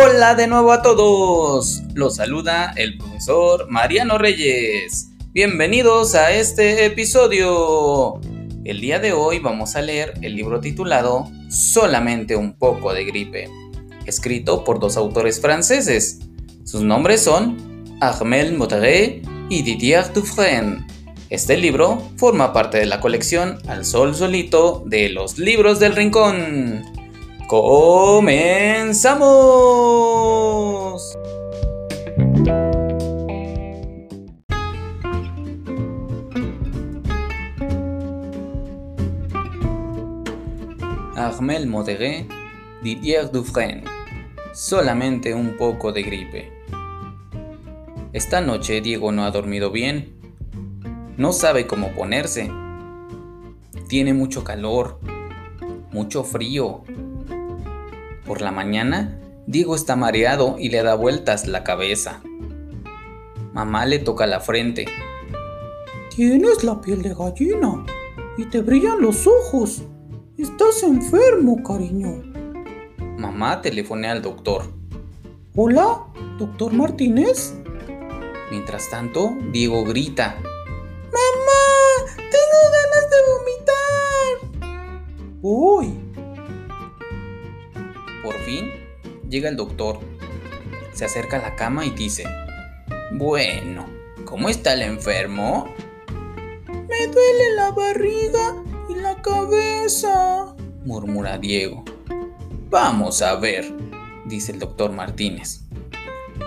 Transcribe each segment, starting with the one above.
Hola de nuevo a todos. Los saluda el profesor Mariano Reyes. Bienvenidos a este episodio. El día de hoy vamos a leer el libro titulado Solamente un poco de gripe, escrito por dos autores franceses. Sus nombres son Armel Moteret y Didier Dufresne. Este libro forma parte de la colección Al Sol Solito de los Libros del Rincón. ¡Comenzamos! Armel Modéré, Didier Dufresne. Solamente un poco de gripe. Esta noche Diego no ha dormido bien. No sabe cómo ponerse. Tiene mucho calor, mucho frío por la mañana, Diego está mareado y le da vueltas la cabeza. Mamá le toca la frente. Tienes la piel de gallina y te brillan los ojos. Estás enfermo, cariño. Mamá telefonea al doctor. Hola, doctor Martínez. Mientras tanto, Diego grita. ¡Mamá! ¡Tengo ganas de vomitar! ¡Uy! Llega el doctor. Se acerca a la cama y dice, Bueno, ¿cómo está el enfermo? Me duele la barriga y la cabeza, murmura Diego. Vamos a ver, dice el doctor Martínez.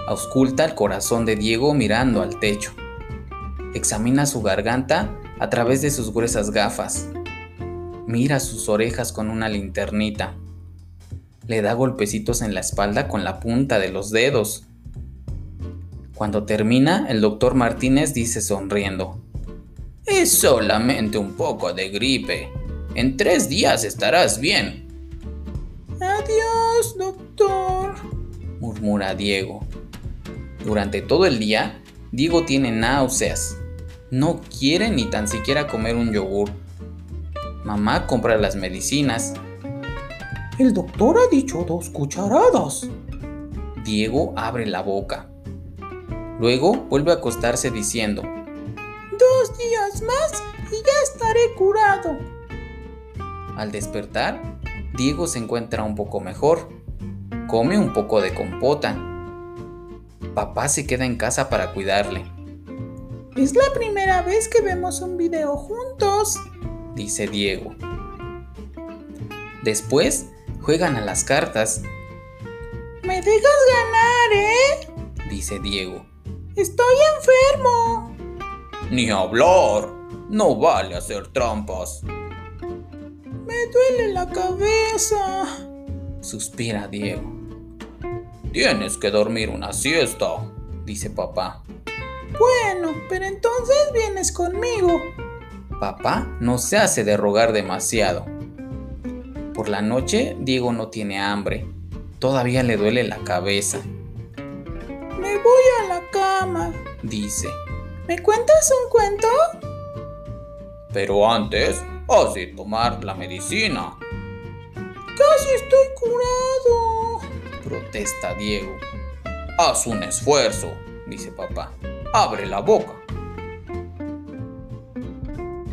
Ausculta el corazón de Diego mirando al techo. Examina su garganta a través de sus gruesas gafas. Mira sus orejas con una linternita le da golpecitos en la espalda con la punta de los dedos. Cuando termina, el doctor Martínez dice sonriendo, Es solamente un poco de gripe. En tres días estarás bien. Adiós, doctor, murmura Diego. Durante todo el día, Diego tiene náuseas. No quiere ni tan siquiera comer un yogur. Mamá compra las medicinas el doctor ha dicho dos cucharadas. Diego abre la boca. Luego vuelve a acostarse diciendo, Dos días más y ya estaré curado. Al despertar, Diego se encuentra un poco mejor. Come un poco de compota. Papá se queda en casa para cuidarle. Es la primera vez que vemos un video juntos, dice Diego. Después Juegan a las cartas. ¿Me dejas ganar, eh? Dice Diego. Estoy enfermo. Ni hablar. No vale hacer trampas. Me duele la cabeza. Suspira Diego. Tienes que dormir una siesta, dice papá. Bueno, pero entonces vienes conmigo. Papá no se hace de rogar demasiado. Por la noche, Diego no tiene hambre. Todavía le duele la cabeza. Me voy a la cama, dice. ¿Me cuentas un cuento? Pero antes, has de tomar la medicina. Casi estoy curado, protesta Diego. Haz un esfuerzo, dice papá. Abre la boca.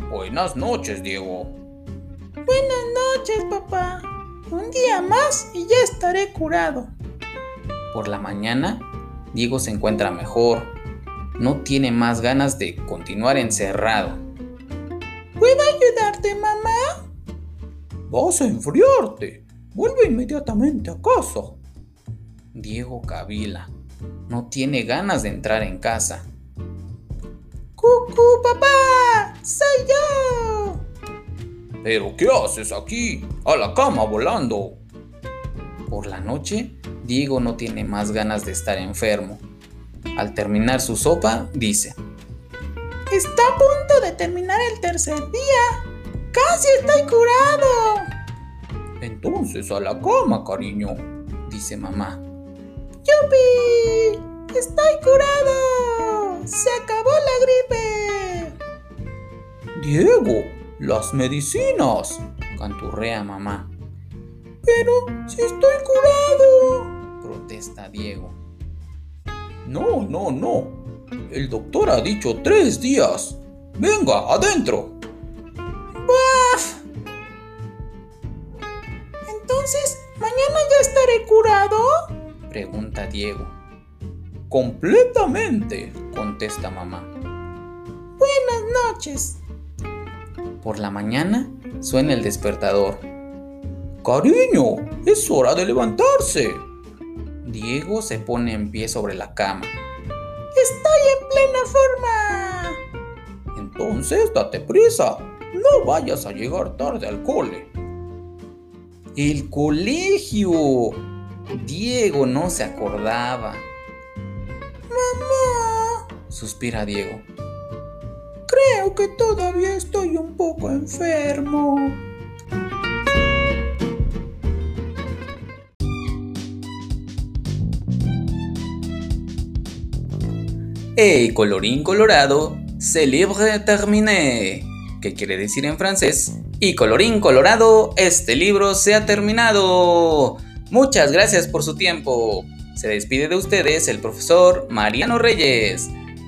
Buenas noches, Diego. Buenas noches, papá. Un día más y ya estaré curado. Por la mañana, Diego se encuentra mejor. No tiene más ganas de continuar encerrado. ¿Puedo ayudarte, mamá? Vas a enfriarte. Vuelve inmediatamente a casa. Diego cavila. No tiene ganas de entrar en casa. ¡Cucú, papá! ¡Soy yo! ¿Pero qué haces aquí? A la cama volando. Por la noche, Diego no tiene más ganas de estar enfermo. Al terminar su sopa, dice, Está a punto de terminar el tercer día. ¡Casi estoy curado! Entonces a la cama, cariño, dice mamá. ¡Yupi! ¡Estoy curado! ¡Se acabó la gripe! Diego, las medicinas, canturrea mamá. Pero si estoy curado, protesta Diego. No, no, no. El doctor ha dicho tres días. Venga, adentro. ¡Baf! Entonces, ¿mañana ya estaré curado? Pregunta Diego. Completamente, contesta mamá. Buenas noches. Por la mañana suena el despertador. Cariño, es hora de levantarse. Diego se pone en pie sobre la cama. Estoy en plena forma. Entonces date prisa. No vayas a llegar tarde al cole. El colegio. Diego no se acordaba. Mamá. Suspira Diego. Que todavía estoy un poco enfermo. Hey, colorín colorado, ce livre terminé. ¿Qué quiere decir en francés? Y colorín colorado, este libro se ha terminado. Muchas gracias por su tiempo. Se despide de ustedes el profesor Mariano Reyes.